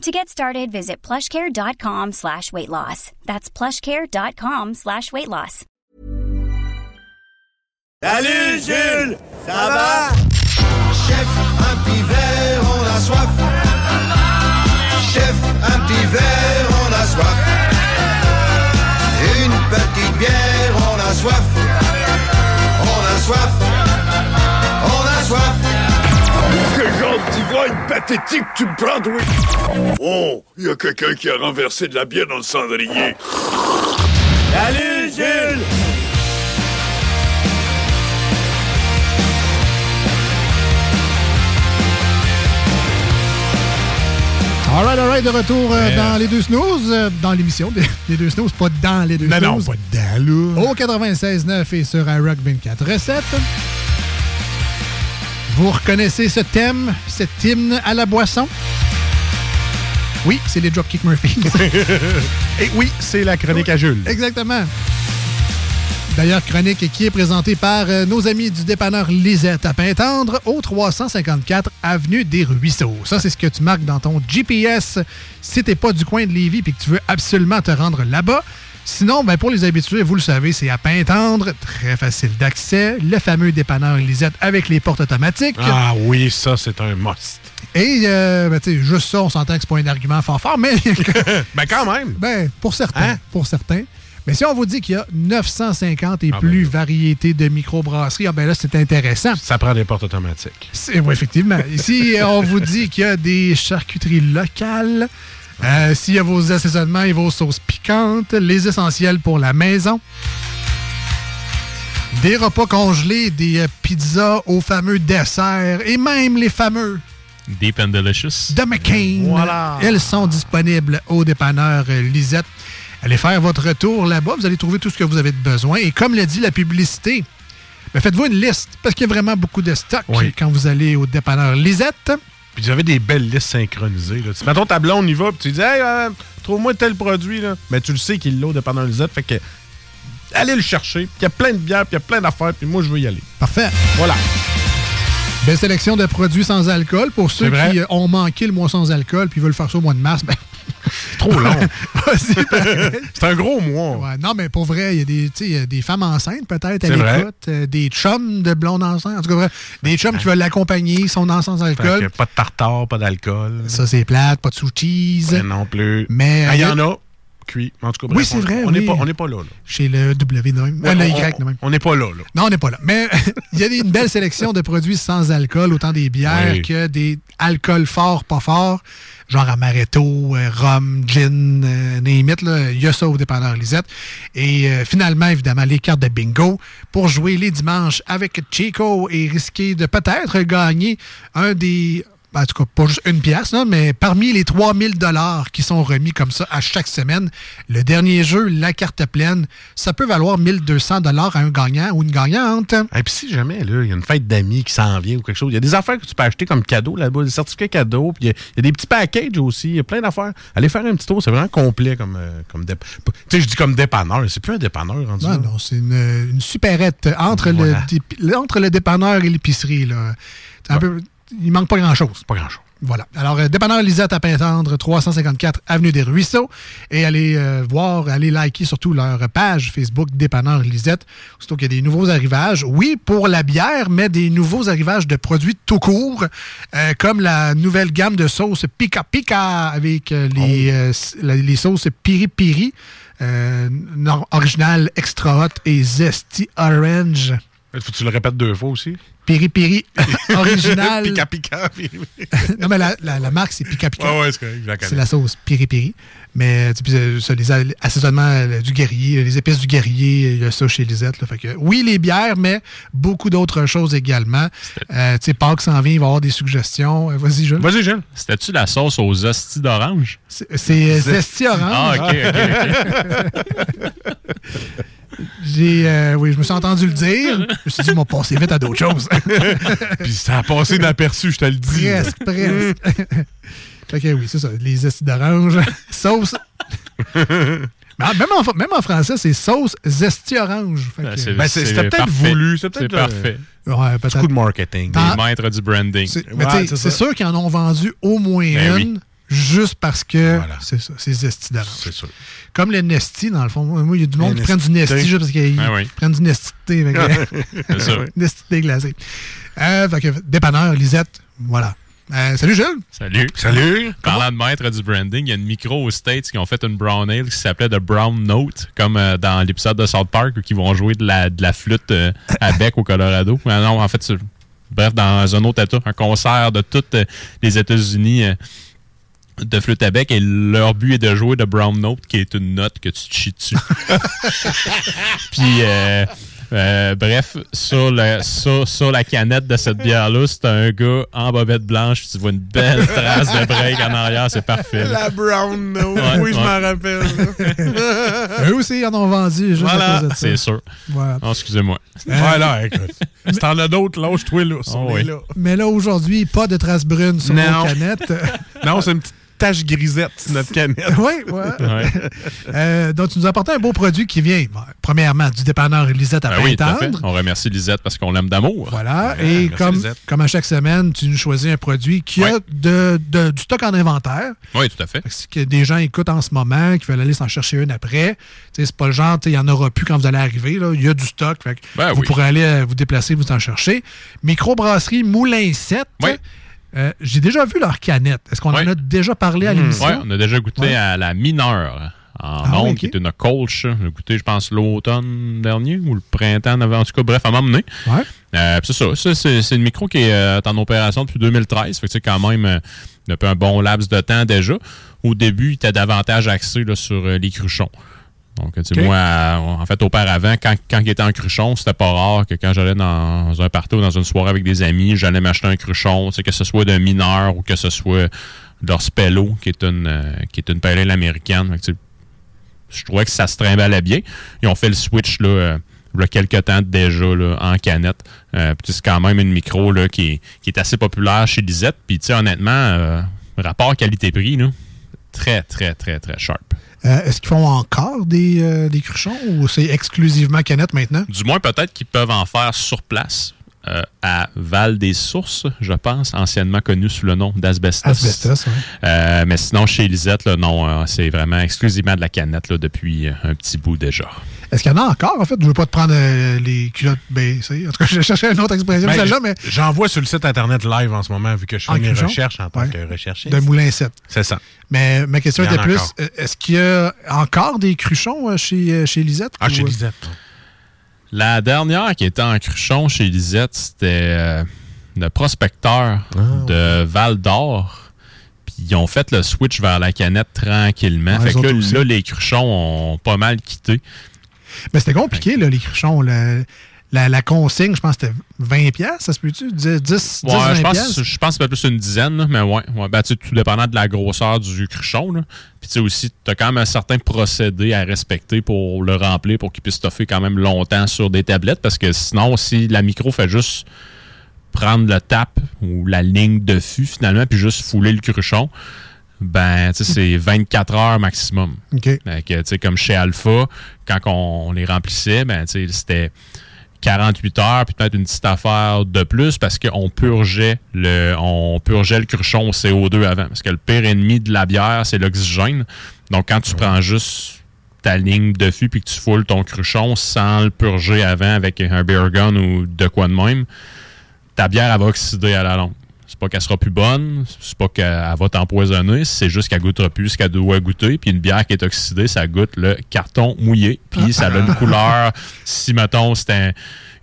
To get started, visit plushcare.com slash weight loss. That's plushcare.com slash weight loss. Salut Jules, ça va Chef, un petit verre, on a soif. Chef, un petit verre, on a soif. Une petite bière, on a soif. On a soif. Pathétique tu me prends, oui Oh, il y a quelqu'un qui a renversé de la bière dans le cendrier. Salut Jules All right, all right, de retour euh, dans les deux snooze, euh, dans l'émission des, des deux snooze, pas dans les deux Non, non, snooze. pas dedans, là. Au 96.9 et sur iRock 24 recettes. Vous reconnaissez ce thème, cet hymne à la boisson? Oui, c'est les Dropkick Murphys. Et oui, c'est la chronique à Jules. Exactement. D'ailleurs, chronique qui est présentée par euh, nos amis du dépanneur Lisette à Pintendre au 354 Avenue des Ruisseaux. Ça, c'est ce que tu marques dans ton GPS si t'es pas du coin de Lévis et que tu veux absolument te rendre là-bas. Sinon, ben, pour les habitués, vous le savez, c'est à Pintendre, très facile d'accès, le fameux dépanneur Lisette avec les portes automatiques. Ah oui, ça, c'est un must. Et, euh, ben, tu sais, juste ça, on s'entend que c'est pas un argument fort fort, mais Ben quand même. ben, pour certains. Hein? Pour certains. Mais si on vous dit qu'il y a 950 et Ah, plus ben là. variétés de microbrasseries, ah ben là, c'est intéressant. Ça prend des portes automatiques. Oui, effectivement. Ici, on vous dit qu'il y a des charcuteries locales, euh, s'il y a vos assaisonnements et vos sauces piquantes, les essentiels pour la maison, des repas congelés, des euh, pizzas aux fameux desserts et même les fameux Deep and Delicious. de McCain. Voilà. Elles sont disponibles au dépanneur euh, Lisette. Allez faire votre tour là-bas, vous allez trouver tout ce que vous avez de besoin. Et comme l'a dit la publicité, ben faites-vous une liste, parce qu'il y a vraiment beaucoup de stock Oui. quand vous allez au dépanneur Lisette. Puis vous avez des belles listes synchronisées. Là. Tu- Mettons ta blonde y va, puis tu dis Hey, euh, trouve-moi tel produit. Là. Mais tu le sais qu'il l'a au dépanneur Lisette. Fait que allez le chercher. Puis il y a plein de bières, puis il y a plein d'affaires, puis moi, je veux y aller. Parfait. Voilà. Belle sélection de produits sans alcool. Pour ceux qui euh, ont manqué le mois sans alcool puis veulent faire ça au mois de mars, ben, Trop long. c'est un gros mois. Ouais, non, mais pour vrai, il y a des, y a femmes enceintes peut-être à C'est l'écoute, euh, des chums de blondes enceintes, en tout cas, vrai, des chums qui veulent l'accompagner, sont dans sans alcool. pas de tartare, pas d'alcool. Ça, c'est plate, pas de sous cheese. Non plus. Mais, Ah, Il y euh, en a. Cuit. En tout cas, Oui, c'est vrai, On n'est oui. pas, là. là. Chez le W. Ouais, le on- Y même. On n'est pas là. là. Non, on n'est pas là. Mais il y a une belle sélection de produits sans alcool, autant des bières Oui. que des alcools forts, pas forts, genre amaretto, euh, rhum, gin, euh, là. Il y a ça au dépanneur Lisette. Et euh, finalement, évidemment, les cartes de bingo pour jouer les dimanches avec Chico et risquer de peut-être gagner un des... En tout cas, pas juste une pièce, là, mais parmi les 3000 dollars qui sont remis comme ça à chaque semaine, le dernier jeu, la carte pleine, ça peut valoir 1200 dollars à un gagnant ou une gagnante. Et puis si jamais, il y a une fête d'amis qui s'en vient ou quelque chose, il y a des affaires que tu peux acheter comme cadeau là-bas, des certificats cadeaux, puis il y a- il y, a des petits packages aussi, il y a plein d'affaires. Allez faire un petit tour, c'est vraiment complet comme, euh, comme Tu sais, je dis comme dépanneur, c'est plus un dépanneur rendu Non, là. non, c'est une, une supérette entre, Voilà. le, entre le dépanneur et l'épicerie. là. C'est un peu- il manque pas grand-chose. Pas grand-chose. Voilà. Alors, euh, dépanneur Lisette à Pintendre, 354 Avenue des Ruisseaux. Et allez euh, voir, allez liker surtout leur page Facebook Dépanneur Lisette. Surtout qu'il y a des nouveaux arrivages. Oui, pour la bière, mais des nouveaux arrivages de produits tout court, euh, comme la nouvelle gamme de sauces Pika Pika avec euh, les, euh, s- la- les sauces Piri Piri. euh, original extra hot et zesty orange. Faut que tu le répètes deux fois aussi. Piri Piri original. Pika Pika. Non, mais la, la- la marque, c'est Pika Pika. Ouais, ouais, c'est la connais. C'est la sauce Piri Piri. Mais tu sais, euh, ça, les a- assaisonnements euh, du guerrier, les épices du guerrier, il y a ça chez Lisette. là. Fait que, oui, les bières, mais beaucoup d'autres choses également. Euh, tu sais, Pâques s'en vient, il va y avoir des suggestions. Vas-y, Jules. Vas-y, Jules. C'était-tu la sauce aux hosties d'orange? C'est Zesty Orange. Ah, ok, ok, J'ai, euh, oui, je me suis entendu le dire. Je me suis dit, on va passer vite à d'autres choses. Puis ça a passé inaperçu, je te le dis. presque, presque. fait que oui, c'est ça. Les zesty d'orange. sauce. Mais en- même, en, même en français, c'est sauce zesty orange. Ben, Ben, c'était peut-être voulu, c'est peut-être, euh, parfait. ouais, peut-être. Coup de marketing. Les maîtres du branding. C'est- mais Ouais, sûr qu'ils en ont vendu au moins Ben une, oui. Juste parce que Voilà. c'est ça, c'est zesty d'orange. C'est sûr. Comme le Nesty, dans le fond. Moi, il y a du monde qui prend du Nesty. Nesty juste parce qu'ils Ah oui. prennent du Nesty thé. C'est ça. Nesty thé glacé. Euh, fait que, dépanneur, Lisette, voilà. Euh, salut Jules. Salut. Salut. Parlant de maître du branding, il y a une micro aux States qui ont fait une brown ale qui s'appelait The Brown Note, comme euh, dans l'épisode de South Park où ils vont jouer de la, de la flûte euh, à bec au Colorado. Mais non, en fait, c'est- bref, dans un autre état, un concert de toutes euh, les États-Unis euh, de flûte à bec et leur but est de jouer de Brown Note, qui est une note que tu te chies dessus. Puis, euh, euh, bref, sur, le, sur, sur la canette de cette bière-là, c'est un gars en bobette blanche. Tu vois une belle trace de break en arrière. C'est parfait. là. La brown note. Ouais, oui, je m'en rappelle. Eux aussi, ils en ont vendu juste Voilà, à cause de ça. C'est sûr. Voilà. Oh, excusez-moi. Voilà, écoute. Si t'en as d'autres, lâche-toi là. Oh, oui. là. Mais là, aujourd'hui, pas de traces brunes sur Non. nos canettes. Non, c'est une petite tache grisette sur notre canette. oui, ouais. Ouais. Euh, donc, tu nous as apporté un beau produit qui vient, bon, premièrement, du dépanneur Lisette à Ben oui, tout à fait. Pintendre. On remercie Lisette parce qu'on l'aime d'amour. Voilà. Ouais, Et comme, Lisette. comme à chaque semaine, tu nous choisis un produit qui a de, de- du stock en inventaire. Oui, tout à fait. Fait que des gens écoutent en ce moment, qui veulent aller s'en chercher une après. Tu sais, C'est pas le genre, il n'y en aura plus quand vous allez arriver. là. Il y a du stock. Fait que Ben vous oui. pourrez aller euh, vous déplacer, vous en chercher. Microbrasserie Moulin 7. Oui. Euh, J'ai déjà vu leur canette. Est-ce qu'on Oui. en a déjà parlé à l'émission? Oui, on a déjà goûté Ouais. à la mineure en Ah, onde, oui, ok. qui est une colche. On a goûté, je pense, l'automne dernier ou le printemps avant. En tout cas, bref, à m'emmener. Ouais. Euh, c'est ça. Ça, c'est, une micro qui est euh, en opération depuis 2013. Fait que c'est quand même depuis un bon laps de temps déjà. Au début, il était davantage axé là, sur euh, les cruchons. Donc, tu sais, Ok. moi, euh, en fait, auparavant, quand, quand il était en cruchon, c'était pas rare que quand j'allais dans un party ou dans une soirée avec des amis, j'allais m'acheter un cruchon, tu sais, que ce soit d'un mineur ou que ce soit de leur Spello, qui est une, euh, qui est une pale américaine. Fait que, tu sais, je trouvais que ça se trimballait bien. Ils ont fait le switch là, euh, il y a quelques temps déjà là, en canette. Euh, c'est quand même une micro là, qui, est, qui est assez populaire chez Lisette. Puis tu sais, honnêtement, euh, rapport qualité-prix, là, très, très, très, très sharp. Euh, Est-ce qu'ils font encore des, euh, des cruchons ou c'est exclusivement canette maintenant? Du moins, peut-être qu'ils peuvent en faire sur place. euh, à Val des Sources, je pense, anciennement connu sous le nom d'Asbestos. Asbestos. Euh, mais sinon, chez Lisette, là, non, c'est vraiment exclusivement de la canette là, depuis un petit bout déjà. Est-ce qu'il y en a encore, en fait? Je veux pas te prendre euh, les culottes baissées. En tout cas, je cherchais une autre expression Ben, celle-là, mais J'en vois sur le site internet live en ce moment, vu que je fais En mes recherches en tant Ouais. que recherchiste. de Moulin 7. C'est ça. Mais ma question était plus, euh, est-ce qu'il y a encore des cruchons euh, chez, chez Lisette? Ah, ou, chez Lisette. La dernière qui était en cruchon chez Lisette, c'était le prospecteur de Val d'Or. Puis ils ont fait le switch vers la canette tranquillement. Ouais, fait que là, les cruchons ont pas mal quitté. Mais c'était compliqué, là, les cruchons. La, la consigne, je pense que c'était 20 pièces, ça se peut-tu? 10, 10 Ouais, 20 je pense, piastres? je pense que c'est pas plus une dizaine, là, mais ouais. ouais ben, tout dépendant de la grosseur du cruchon. Là. Puis tu sais aussi, tu as quand même un certain procédé à respecter pour le remplir, pour qu'il puisse stoffer quand même longtemps sur des tablettes, parce que sinon, si la micro fait juste prendre le tap ou la ligne de fût finalement, puis juste fouler le cruchon, ben, tu sais, c'est 24 heures maximum. Tu sais, comme chez Alpha, quand on, on les remplissait, ben, tu sais, c'était 48 heures, puis peut-être une petite affaire de plus parce qu'on purgeait le on purgeait le cruchon au CO2 avant. Parce que le pire ennemi de la bière, c'est l'oxygène. Donc, quand tu prends juste ta ligne de fût puis que tu foules ton cruchon sans le purger avant avec un beer gun ou de quoi de même, ta bière, elle va oxyder à la longue. C'est pas qu'elle sera plus bonne, c'est pas qu'elle va t'empoisonner, c'est juste qu'elle goûtera plus ce qu'elle doit goûter. Puis une bière qui est oxydée, ça goûte le carton mouillé. Puis ça a une couleur, si mettons un-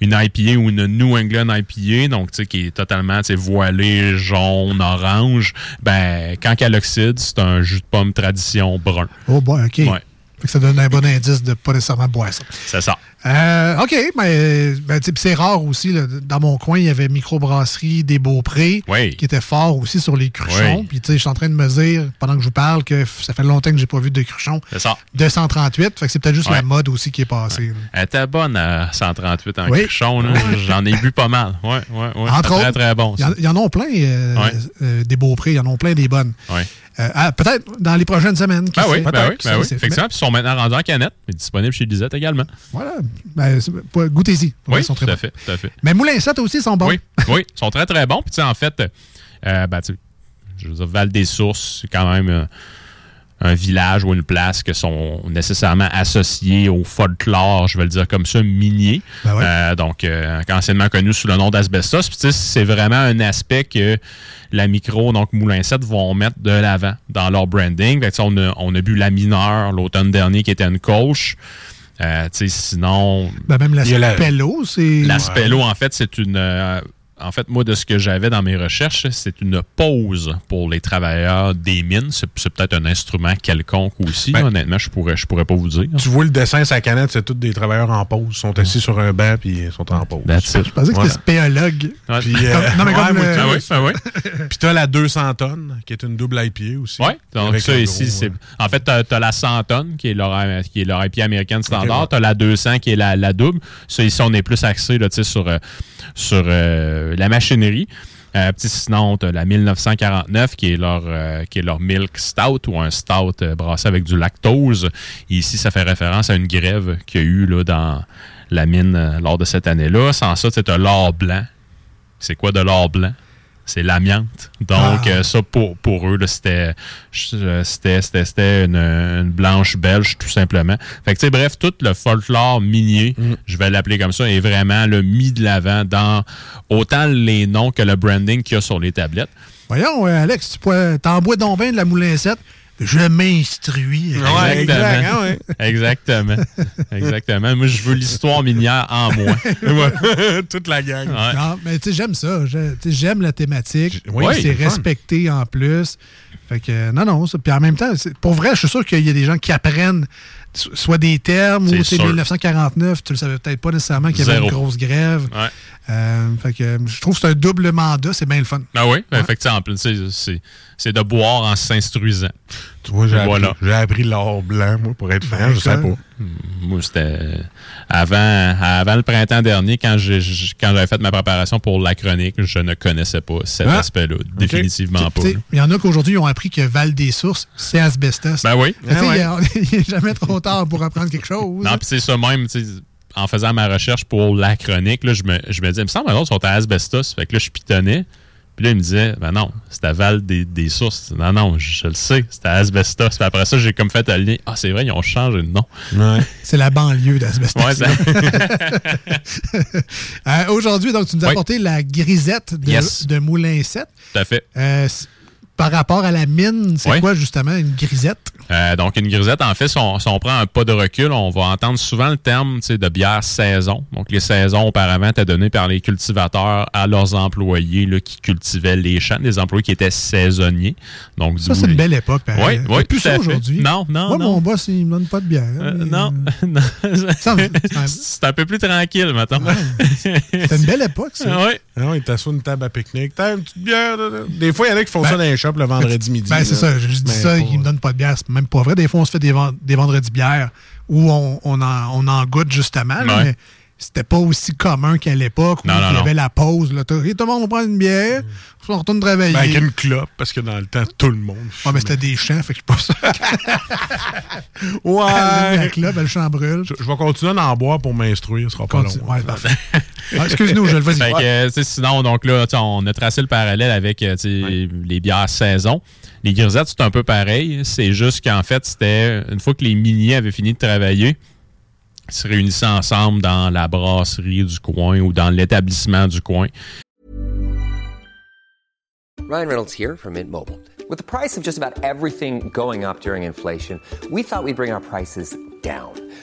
une IPA ou une New England IPA, donc tu sais, qui est totalement tu sais, voilée, jaune, orange, ben quand elle oxyde, c'est un jus de pomme tradition brun. Oh, bon, OK. Ouais. Fait que ça donne un bon indice de pas nécessairement boire ça. C'est ça. Euh, OK, mais ben, c'est rare aussi. là. dans mon coin, il y avait microbrasserie des Beaupré Oui. qui était fort aussi sur les cruchons. Oui. Puis je suis en train de me dire, pendant que je vous parle, que ça fait longtemps que j'ai pas vu de cruchon. C'est ça. 238, fait que c'est peut-être juste Ouais. la mode aussi qui est passée. Elle était bonne à 138 en Oui. cruchon. J'en ai bu pas mal. Ouais, ouais, ouais. Entre Très, autres, très bon. Il y en- y, a plein euh, euh, des Beaupré, il y en a plein des bonnes. Euh, ah, peut-être dans les prochaines semaines. Ben oui, ben oui, ben oui. Effectivement, puis ils sont maintenant rendus en canette, mais disponibles chez Lisette également. Voilà. Ben, Goûtez-y. Oui, ils sont tout très à bons. fait, tout à fait. Mais Moulin 7 aussi, sont bons. Oui, oui, ils sont très, très bons. Puis, tu sais, en fait, euh, ben, je veux dire, Val-des-Sources, c'est quand même euh, un village ou une place qui sont nécessairement associés au folklore, je vais le dire comme ça, minier. Ben ouais. Euh, donc, euh, anciennement connu sous le nom d'asbestos. C'est vraiment un aspect que la micro, donc Moulin 7, vont mettre de l'avant dans leur branding. Fait que, on, a, on a bu la mineure l'automne dernier qui était une coche. Euh, sinon, Ben, même la Spello, c'est. la spello, en fait, c'est une. Euh, en fait, moi, de ce que j'avais dans mes recherches, c'est une pause pour les travailleurs des mines. C'est peut-être un instrument quelconque aussi. Ben- honnêtement, je pourrais, je pourrais pas vous dire. Tu vois le dessin, sa canette, c'est tous des travailleurs en pause. Ils sont assis sur un banc puis ils sont en pause. Je pensais que c'était spéologue. Ouais. Puis, euh, non, mais comme ouais, le- moi, Ah oui, ah oui. Puis t'as la 200 tonnes, qui est une double IPA aussi. Ouais, donc ça ici, gros, c'est. euh, En fait, t'as as la 100 tonnes, qui est leur, qui est leur IP américaine standard. ouais. T'as la 200, qui est la, la double. Ça, ici, on est plus axé là, sur, euh, sur euh, la machinerie. Euh, sinon, t'as la 1949, qui est leur, euh, qui est leur milk stout ou un stout euh, brassé avec du lactose. Ici, ça fait référence à une grève qu'il y a eu là, dans la mine euh, lors de cette année-là. Sans ça, tu as l'or blanc. C'est quoi de l'or blanc? C'est l'amiante. Donc, Ah. euh, ça, pour, pour eux, c'était une, une blanche belge, tout simplement. Fait que, tu sais, bref, tout le folklore minier, je vais l'appeler comme ça, est vraiment le mis de l'avant dans autant les noms que le branding qu'il y a sur les tablettes. Voyons, euh, Alex, tu t'en bois donc bien de la Moulin 7. Je m'instruis. Ouais, exact, hein, ouais. Exactement. Exactement. Moi, je veux l'histoire minière en moi. Toute la gang. Ouais. Non, mais tu sais, j'aime ça. J'aime la thématique. Oui, c'est fun. respecté en plus. Fait que, non, non. ça- Puis en même temps, pour vrai, je suis sûr qu'il y a des gens qui apprennent soit des termes ou c'est sûr. 1949, tu le savais peut-être pas nécessairement qu'il y avait Zéro. une grosse grève. Ouais. Euh, fait que je trouve que c'est un double mandat, c'est bien le fun. Ah oui, effectivement. c'est- C'est c'est de boire en s'instruisant. Tu vois, j'ai appris, Voilà. j'ai appris l'or blanc, moi, pour être franc, Ben, je sais ça- pas. Moi, c'était avant, avant le printemps dernier, quand j'ai j- quand j'avais fait ma préparation pour la chronique, je ne connaissais pas cet Ah, aspect-là. Définitivement pas. Il y en a qu'aujourd'hui, ils ont appris que Val des Sources, c'est asbestos. Ben oui. Ah il n'y a, jamais trop tard pour apprendre quelque chose. Non, puis c'est ça même, tu sais, en faisant ma recherche pour la chronique, là, je, me, je me disais, il me semble que les autres sont à asbestos. Fait que là, je pitonnais. Puis là, il me disait, ben non, c'est à Val des, des Sources. Non, non, je, je le sais, c'est à asbestos. Puis après ça, j'ai comme fait le lien. Ah, c'est vrai, ils ont changé de nom. Ouais. C'est la banlieue d'asbestos. Ouais, ça- Euh, Aujourd'hui, donc, tu nous as Oui. apporté la grisette de, Yes. de Moulin 7. tout à fait. Euh, par rapport à la mine, c'est Oui. quoi justement une grisette? Euh, donc, une grisette, en fait, si on, si on prend un pas de recul, on va entendre souvent le terme de bière saison. Donc, les saisons auparavant étaient données par les cultivateurs à leurs employés là, qui cultivaient les champs, des employés qui étaient saisonniers. Donc, Ça, c'est une belle époque. Oui, a oui, plus ça aujourd'hui. Non, non, Moi, non. mon boss, il me donne pas de bière. Euh, mais, non, euh, non. c'est un- peu plus tranquille, maintenant. c'est une belle époque, ça. oui. Non, il t'assoit une table à pique-nique. T'as une petite bière. là, là. Des fois, il y en a qui font ça dans les le vendredi midi. Ben, c'est ça. Je dis Mais ça, pas- il me donne pas de bière. C'est même pas vrai. Des fois, on se fait des, des vendredis bières où on, on, en, on en goûte justement. là, Ouais. mais c'était pas aussi commun qu'à l'époque où Non, non, il y non. avait la pause. Là, Tout tout le monde va prendre une bière. On retourne travailler. Ben, avec une clope, parce que dans le temps, tout le monde. Ouais, mais c'était des champs, fait que je sûr. Ouais. la clope, le champ brûle. Je, je vais continuer d'en boire pour m'instruire, ce sera pas long. Ouais, parfait. Ouais, Excuse-nous, je le fais. Fait que, euh, tu sais, sinon, donc là, on a tracé le parallèle avec euh, les bières saison. Les grisettes, c'est un peu pareil. C'est juste qu'en fait, c'était une fois que les miniers avaient fini de travailler, se réunissaient ensemble dans la brasserie du coin ou dans l'établissement du coin. Ryan Reynolds here from Mint Mobile. With the price of just about everything going up during inflation, we thought we'd bring our prices down.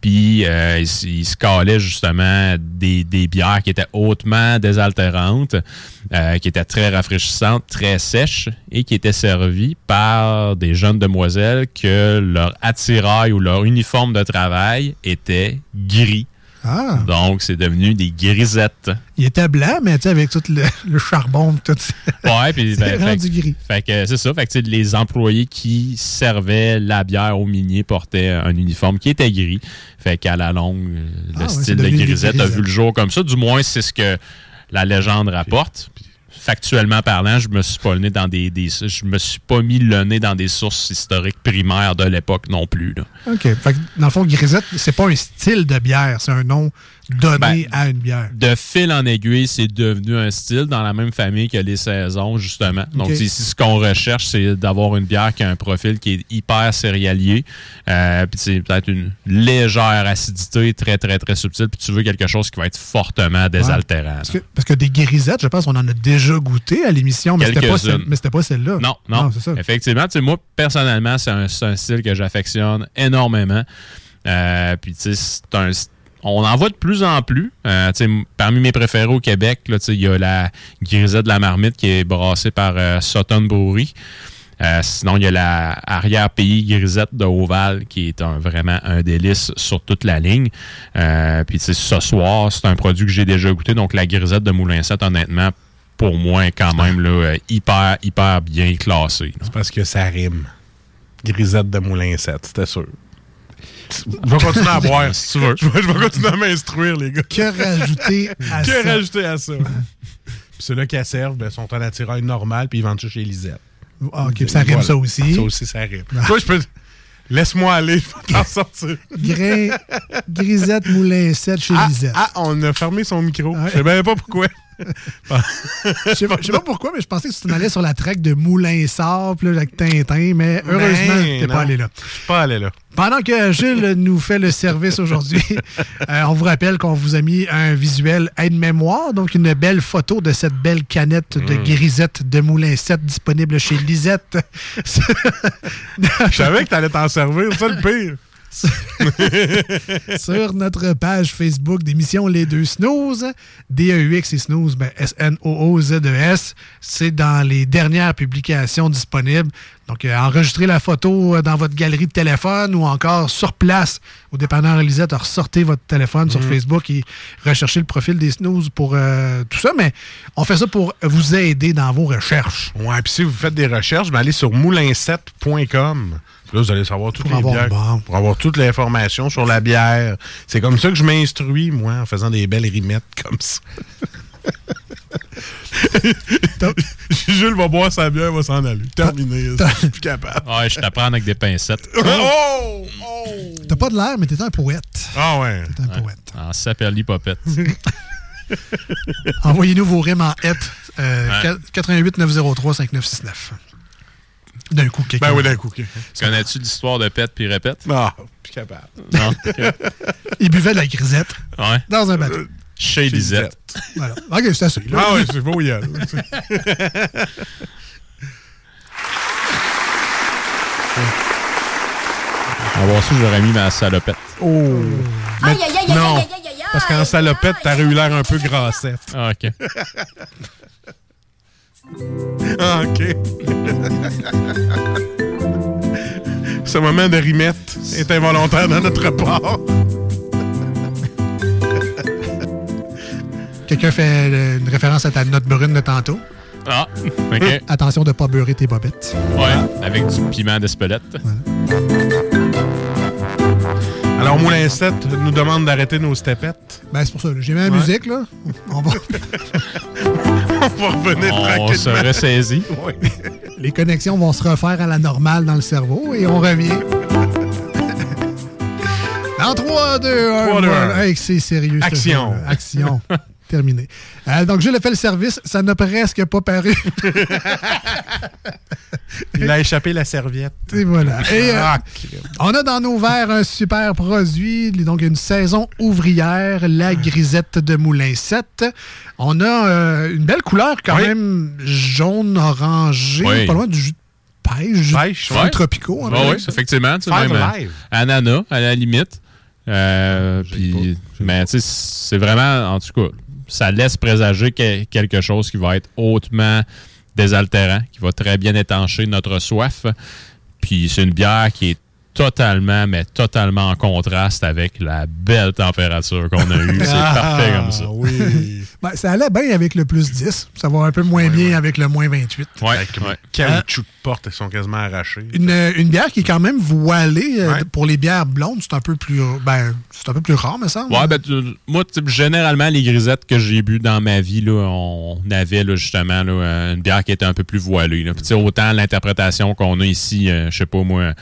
Puis euh, se calait justement des, des bières qui étaient hautement désaltérantes, euh, qui étaient très rafraîchissantes, très sèches et qui étaient servies par des jeunes demoiselles que leur attirail ou leur uniforme de travail était gris. Ah. Donc, c'est devenu des grisettes. Il était blanc, mais tu sais, avec tout le, le charbon, tout. Ouais, puis ben, fait, rendu gris. Fait que c'est ça. Fait que les employés qui servaient la bière aux miniers portaient un uniforme qui était gris. Fait qu'à la longue, le Ah ouais, style de devenu des grisette a vu le jour comme ça. Du moins, c'est ce que la légende rapporte. Factuellement parlant, je me suis pas le dans des, des- je me suis pas mis le nez dans des sources historiques primaires de l'époque non plus. là. OK. Fait que, dans le fond, grisette, c'est pas un style de bière, c'est un nom donné Ben, à une bière. de fil en aiguille, c'est devenu un style dans la même famille que les saisons, justement. Donc, ici, ce qu'on recherche, c'est d'avoir une bière qui a un profil qui est hyper céréalier. Euh, puis, c'est peut-être une légère acidité, très, très, très subtile. Puis, tu veux quelque chose qui va être fortement désaltérant. Parce que, parce que des grisettes, je pense qu'on en a déjà goûté à l'émission, mais c'était pas, Quelques-unes. celle- mais c'était pas celle-là. Non, non. c'est ça. Effectivement, tu sais, moi, personnellement, c'est un, style que j'affectionne énormément. Euh, puis, tu sais, c'est un. On en voit de plus en plus. Euh, parmi mes préférés au Québec, il y a la grisette de la marmite qui est brassée par euh, Sutton Brewery. Euh, sinon, il y a la arrière-pays grisette de Oval qui est vraiment un délice sur toute la ligne. Euh, puis, ce soir, c'est un produit que j'ai déjà goûté. Donc, la grisette de Moulin 7, honnêtement, pour moi, est quand même hyper, hyper bien classée. C'est parce que ça rime. Grisette de Moulin 7, c'était sûr. Je vais continuer à boire si tu veux. Je vais, je vais continuer à m'instruire, les gars. Que rajouter à que ça? rajouter à ça? Puis ceux-là qui la servent ben, sont en attirail normal, puis ils vendent ça chez Lisette. Ah, OK, puis ça rime ça aussi. Ça aussi, ça rime. Toi, je peux. Laisse-moi aller, je vais t'en sortir. Grisette, moulin 7 chez Ah, Lisette. ah, on a fermé son micro. Je sais même pas pourquoi. Je sais pas, je sais pas pourquoi, mais je pensais que tu t'en allais sur la track de Moulin Sable là, avec Tintin, mais heureusement, Ben, t'es pas allé là. Je suis pas allé là. Pendant que Gilles nous fait le service aujourd'hui, euh, on vous rappelle qu'on vous a mis un visuel aide-mémoire, donc une belle photo de cette belle canette de Mm. grisette de Moulin 7 disponible chez Lisette. Je savais que t'allais t'en servir, c'est ça le pire. sur notre page Facebook d'émission Les Deux Snooze. D-E-U-X et Snooze, ben, S-N-O-O-Z-E-S. C'est dans les dernières publications disponibles. Donc, euh, enregistrez la photo euh, dans votre galerie de téléphone ou encore sur place au dépanneur Lisette. Ressortez votre téléphone sur Mhm. Facebook et recherchez le profil des Snooze pour euh, tout ça. Mais on fait ça pour vous aider dans vos recherches. Ouais, puis si vous faites des recherches, ben allez sur moulin7.com. Là, vous allez savoir toutes Pour les avoir bières. bon. Pour avoir toute l'information sur la bière. C'est comme ça que je m'instruis, moi, en faisant des belles rimettes comme ça. Jules va boire sa bière, va s'en aller. Terminé. Je suis plus capable. Ouais, je t'apprends avec des pincettes. Oh! T'as pas de l'air, mais t'es un poète. Ah ouais. T'es un poète. En saperli popette. Envoyez-nous vos rimes en hête. Euh, Ouais. 88 903 5969. D'un coup, quelqu'un. Ben oui, d'un coup. Connais-tu l'histoire de pète puis répète? Non, plus capable. Non. ok. Il buvait de la grisette Ouais. dans un bateau. Chez Lisette. Voilà. Ok, c'est assez. là. Ah ouais, c'est beau, il y a. On va voir si j'aurais mis ma salopette. Oh! Aïe, aïe, aïe, aïe, aïe, aïe, aïe, parce qu'en salopette, t'aurais eu l'air un peu grassette. Ah, OK. Ah, OK. Ce moment de rimette est involontaire dans notre part. Quelqu'un fait une référence à ta note brune de tantôt. Ah, OK. Attention de ne pas beurrer tes bobettes. Ouais, avec du piment d'Espelette. Alors, Moulin 7 nous demande d'arrêter nos stepettes. Ben, c'est pour ça. J'ai mis la Ouais. musique, là. On va... On va revenir On tranquillement. se ressaisit. Oui. Les connexions vont se refaire à la normale dans le cerveau et on revient. Dans 3, 2, 1. 3, 2, 1. Hey, c'est sérieux. Action. Action. Terminé. Euh, donc, Jules a fait le service. Ça n'a presque pas paru. Il a échappé la serviette. Et voilà. Et, euh, Ah, on a dans nos verres un super produit, donc une saison ouvrière, la grisette de Moulin 7. On a euh, une belle couleur quand Oui. même jaune-orangé, Oui. pas loin du jus de pêche, Pêche, ouais. tropicaux. Oui, effectivement. tu même, euh, ananas, à la limite. Euh, puis- mais tu sais, c'est vraiment, en tout cas, ça laisse présager que- quelque chose qui va être hautement désaltérant, qui va très bien étancher notre soif. Puis c'est une bière qui est totalement, mais totalement en contraste avec la belle température qu'on a eue. C'est Ah, parfait comme ça. Oui. Ben, ça allait bien avec le plus 10. Ça va un peu moins bien avec le moins 28. Ouais, Avec ouais. caoutchouc de porte, elles sont quasiment arrachées. Une, une bière qui est quand même voilée. euh, Ouais. Pour les bières blondes, c'est un peu plus ben, c'est un peu plus rare, me semble. Ouais, ben, tu- moi, généralement, les grisettes que j'ai bu dans ma vie, là, on avait là, justement là, euh, une bière qui était un peu plus voilée. là. Puis, autant l'interprétation qu'on a ici, euh, je sais pas moi,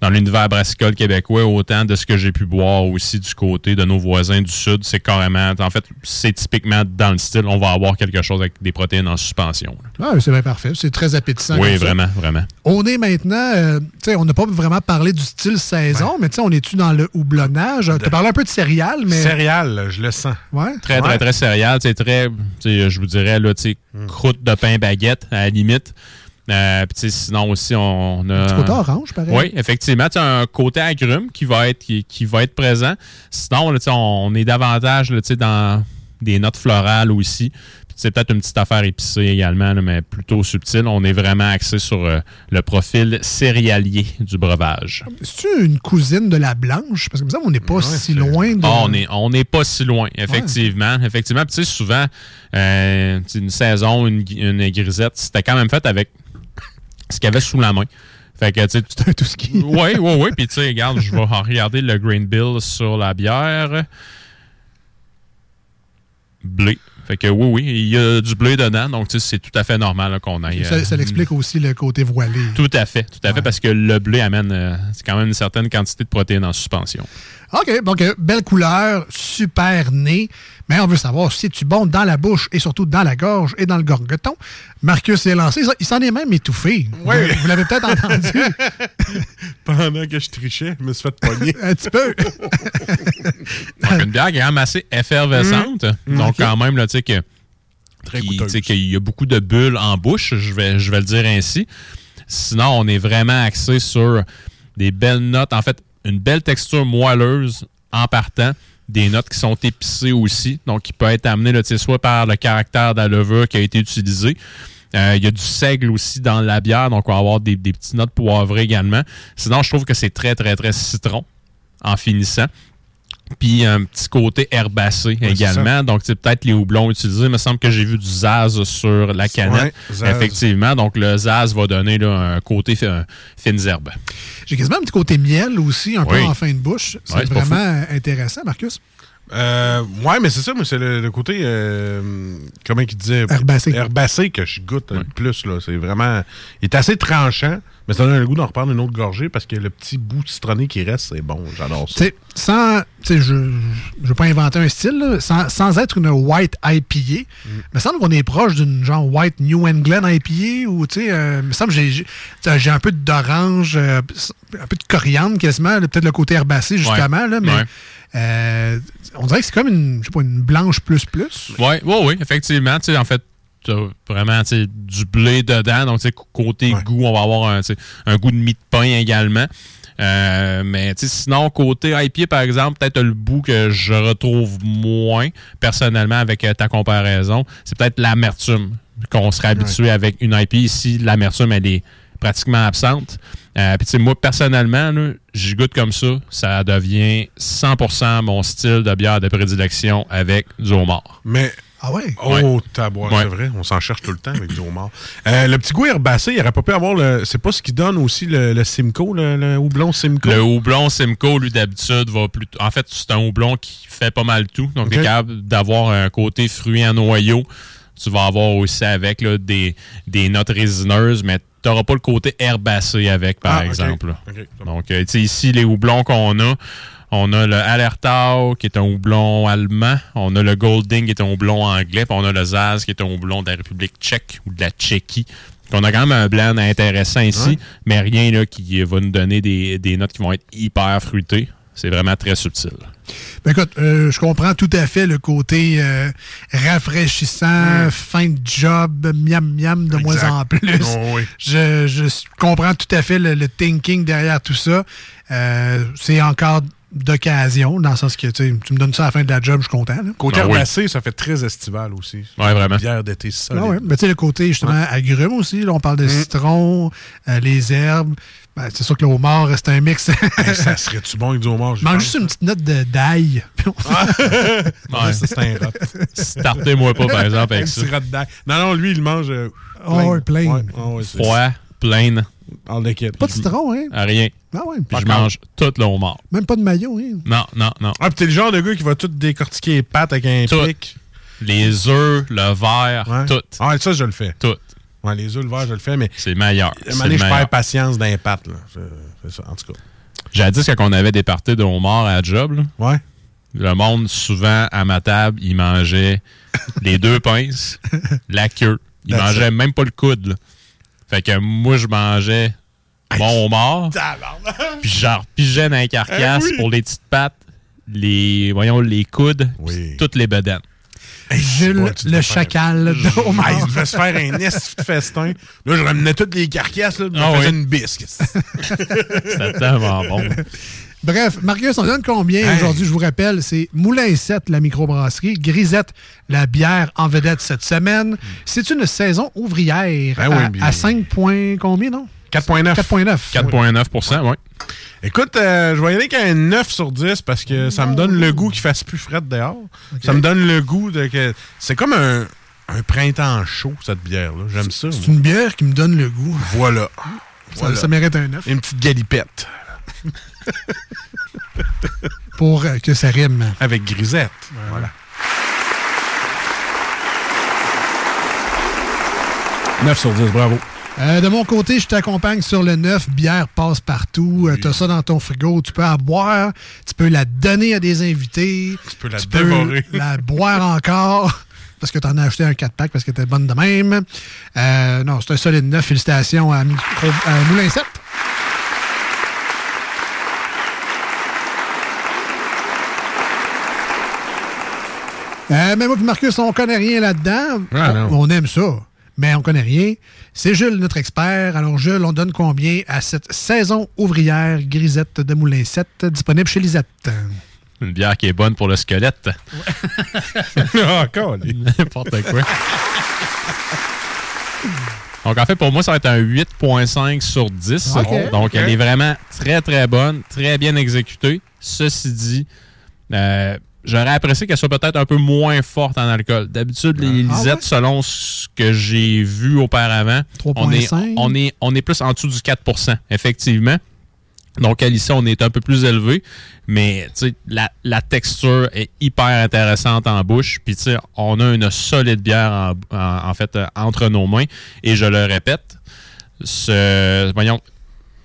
dans l'univers brassicole québécois, autant de ce que j'ai pu boire aussi du côté de nos voisins du Sud, c'est carrément, en fait, c'est typiquement dans le style, on va avoir quelque chose avec des protéines en suspension. Ah, c'est bien parfait. C'est très appétissant. Oui, ça. vraiment, vraiment. On est maintenant, euh, tu sais, on n'a pas vraiment parlé du style saison, mais tu sais, on est-tu dans le houblonnage? Tu as parlé un peu de céréales, mais. Céréales, je le sens. Ouais. Très, très, très céréal. C'est très, tu sais, je vous dirais, là, tu sais, croûte de pain baguette, à la limite. Euh, sinon aussi, on a. Un petit côté orange, pareil. Oui, effectivement. Tu as un côté agrume qui va être, qui, qui va être présent. Sinon, là, on est davantage là, dans des notes florales aussi. Puis, c'est peut-être une petite affaire épicée également, là, mais plutôt subtile. On est vraiment axé sur euh, le profil céréalier du breuvage. C'est-tu une cousine de la blanche? Parce que, me semble, on n'est pas si loin de. Ah, on n'est on n'est pas si loin, effectivement. Effectivement. Tu sais, souvent, euh, une saison, une, une grisette, c'était quand même fait avec ce qu'il y avait sous la main. Fait que, tu sais, tout ce qui. Oui, oui, oui. Puis, tu sais, regarde, je vais regarder le grain bill sur la bière. Blé. Fait que, oui, oui, il y a du blé dedans. Donc, tu sais, c'est tout à fait normal qu'on aille. Ça, euh, l'explique aussi le côté voilé. Tout à fait, tout à fait, parce que le blé amène euh, c'est quand même une certaine quantité de protéines en suspension. OK, donc euh, belle couleur, super nez. Mais on veut savoir si tu bon dans la bouche et surtout dans la gorge et dans le gorgeton. Marcus est lancé. Il s'en est même étouffé. Oui. Vous, vous l'avez peut-être entendu. Pendant que je trichais, je me suis fait pogner. Un petit peu. Donc, une bière qui est quand même assez effervescente. Mm. Donc, quand même, là, tu sais, que. Très qui- qu'il y a beaucoup de bulles en bouche, je vais, je vais le dire ainsi. Sinon, on est vraiment axé sur des belles notes. En fait, une belle texture moelleuse en partant. Des notes qui sont épicées aussi, donc qui peut être amené là, soit par le caractère de la levure qui a été utilisé. Euh, Il y a du seigle aussi dans la bière, donc on va avoir des, des petites notes poivrées également. Sinon, je trouve que c'est très, très, très citron en finissant. Puis un petit côté herbacé Ouais, également. Donc, c'est peut-être les houblons utilisés. Il me semble que j'ai vu du Zaz sur la canette. Ouais, Zaz. Effectivement. Donc, le Zaz va donner là, un côté fi- fines herbes. J'ai quasiment un petit côté miel aussi, un peu en fin de bouche. C'est Ouais, vraiment intéressant, Marcus. Euh, ouais, mais c'est ça, mais c'est le, le côté, euh, comment il disait? Herbacé. Herbacé que je goûte le plus, là. C'est vraiment, il est assez tranchant, mais ça donne le goût d'en reprendre une autre gorgée parce que le petit bout citronné qui reste, c'est bon. J'adore ça. Tu sais, sans. Je ne veux pas inventer un style, là, sans, sans être une white IPA, Mm. il me semble qu'on est proche d'une genre white New England IPA ou, tu sais, euh, il me semble que j'ai- un peu d'orange, euh, un peu de coriandre quasiment, peut-être le côté herbacé justement, là, mais Ouais. euh, on dirait que c'est comme une, je sais pas, une blanche plus plus. Oui, oui, oui, effectivement. Tu sais, en fait, tu as vraiment du blé dedans. Donc, côté goût, on va avoir un, un goût de mie de pain également. Euh, mais sinon, côté IPA, par exemple, peut-être le bout que je retrouve moins personnellement avec euh, ta comparaison, c'est peut-être l'amertume qu'on serait habitué avec une IPA. Ici, l'amertume, elle est pratiquement absente. Euh, Puis tu sais, moi, personnellement, j'y goûte comme ça. Ça devient 100% mon style de bière de prédilection avec du homard. Mais. Ah ouais? Oh, Ouais. c'est vrai. On s'en cherche tout le temps avec du homard. Euh, le petit goût herbacé, il aurait pas pu avoir le. C'est pas ce qui donne aussi le, le Simcoe, le, le houblon Simcoe? Le houblon Simcoe, lui, d'habitude, va plutôt. En fait, c'est un houblon qui fait pas mal tout. Donc, tu es capable d'avoir un côté fruit en noyau. Tu vas avoir aussi avec là, des, des notes résineuses, mais tu n'auras pas le côté herbacé avec, par Ah, exemple. là. Ok, c'est Donc, euh, tu sais, ici, les houblons qu'on a, on a le Allertau, qui est un houblon allemand. On a le Golding, qui est un houblon anglais. Puis on a le Zaz, qui est un houblon de la République tchèque ou de la Tchéquie. Donc, on a quand même un blend intéressant ici, Ouais. mais rien là, qui va nous donner des, des notes qui vont être hyper fruitées. C'est vraiment très subtil. Ben écoute, euh, je comprends tout à fait le côté euh, rafraîchissant, fin de job, miam miam de Exact. moins en plus. Oh, oui. je, je comprends tout à fait le, le thinking derrière tout ça. Euh, c'est encore d'occasion, dans le sens que tu sais, tu me donnes ça à la fin de la job, je suis content. là. Côté Ah oui. herbacé, ça fait très estival aussi. Ouais, vraiment. Bière d'été solide. Ah ouais. Ben, tu sais, le côté justement agrumes aussi. Là, on parle de Mm. citron, euh, les herbes. Ben, c'est sûr que le homard, c'est un mix. Hey, ça serait-tu bon avec du homard? Mange pense? juste une petite note de- d'ail. Ouais. Ça, c'est un rat. Startez-moi pas, par exemple, avec Un ça. petit rat d'ail. Non, non, lui, il mange. euh, Oh, ouais, plein. Ouais, oh, ouais, Kit. Pas de citron, hein? à rien. Ah ouais. Puis je mange tout le homard. Même pas de maillot, hein? Non, non, non. Ah, puis t'es le genre de gars qui va tout décortiquer les pattes avec un Tout. pic? Les œufs, le verre, Ouais. tout. Ah, ça, je le fais. Tout. Ouais, les œufs, le verre, je le fais, mais C'est meilleur. à un je perds patience dans les pattes. Là. C'est ça, en tout cas. Jadis, quand on avait des parties de homard à la job, là, Ouais. le monde, souvent, à ma table, il mangeait les deux pinces, la queue. Il mangeait même pas le coude. là. Fait que moi, je mangeais mon homard, puis genre pigeais dans les carcasses Eh oui. pour les petites pattes, les, voyons, les coudes, Oui. toutes les bedaines. Jules, le chacal de homard. il devait se faire un de festin. Là, je ramenais toutes les carcasses, là, je me Ah faisais oui. une bisque. C'était tellement bon. Bref, Marcus, on donne combien Hey. aujourd'hui? Je vous rappelle, c'est Moulin 7, la microbrasserie. Grisette, la bière en vedette cette semaine. C'est une saison ouvrière Ben à, bien. à 5 points combien, non? 4.9. 4.9. 4,9% oui. Écoute, euh, je vais y aller avec un 9 sur 10 parce que ça me donne le goût qu'il fasse plus fret dehors. Ça me donne le goût de que. C'est comme un, un printemps chaud, cette bière-là. J'aime ça. C'est une bière qui me donne le goût. Voilà. Ça, Voilà. ça mérite un 9 Une petite galipette pour euh, que ça rime. avec grisette. Voilà. 9 sur 10, bravo. Euh, de mon côté, je t'accompagne sur le 9. Bière passe partout. Tu as ça dans ton frigo. Tu peux la boire. Tu peux la donner à des invités. Tu peux la tu dévorer. peux la boire encore. Parce que tu en as acheté un 4-pack parce que t'es bonne de même. Euh, non, c'est un solide 9. Félicitations à, Micro, à Moulin 7. Euh, mais moi et Marcus, on connaît rien là-dedans. Ah, on, non. on aime ça, mais on connaît rien. C'est Jules, notre expert. Alors, Jules, on donne combien à cette saison ouvrière grisette de Moulin 7 disponible chez Lisette? Une bière qui est bonne pour le squelette. Encore, lui. N'importe quoi. Donc, en fait, pour moi, ça va être un 8.5 sur 10. Ok. Donc, elle est vraiment très, très bonne, très bien exécutée. Ceci dit, euh, j'aurais apprécié qu'elle soit peut-être un peu moins forte en alcool. D'habitude, les Ah lisettes, ouais? selon ce que j'ai vu auparavant, on est, 3.5. on, est, on est plus en dessous du 4% effectivement. Donc, à on est un peu plus élevé, mais tu sais, la, la texture est hyper intéressante en bouche. Puis, tu sais, on a une solide bière en, en- en fait entre nos mains. Et je le répète, ce, voyons,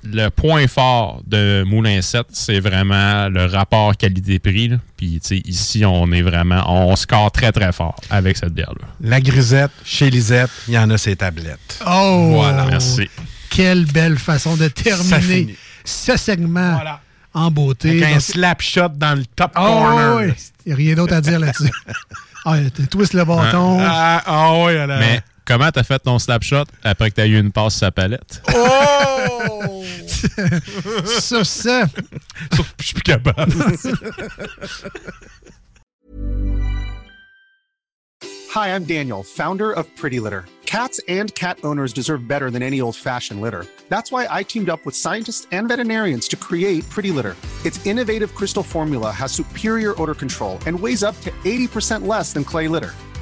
le point fort de Moulin 7, c'est vraiment le rapport qualité-prix. Puis, tu sais, ici, on est vraiment, on score très, très fort avec cette bière-là. La grisette, chez Lisette, il y en a ses tablettes. Oh! Voilà. Merci. Quelle belle façon de terminer ce segment Voilà. en beauté. Avec un Donc- slap shot dans le top Oh, corner. oui. Il n'y a rien d'autre à dire là-dessus. ah, tu twistes le bâton. Ah, ah oui, elle a- Mais comment t'as fait ton snapshot après que t'as eu une passe sur sa palette? Oh! Sur ça. Je suis plus capable. Hi, I'm Daniel, founder of Pretty Litter. Cats and cat owners deserve better than any old fashioned litter. That's why I teamed up with scientists and veterinarians to create Pretty Litter. Its innovative crystal formula has superior odor control and weighs up to 80% less than clay litter.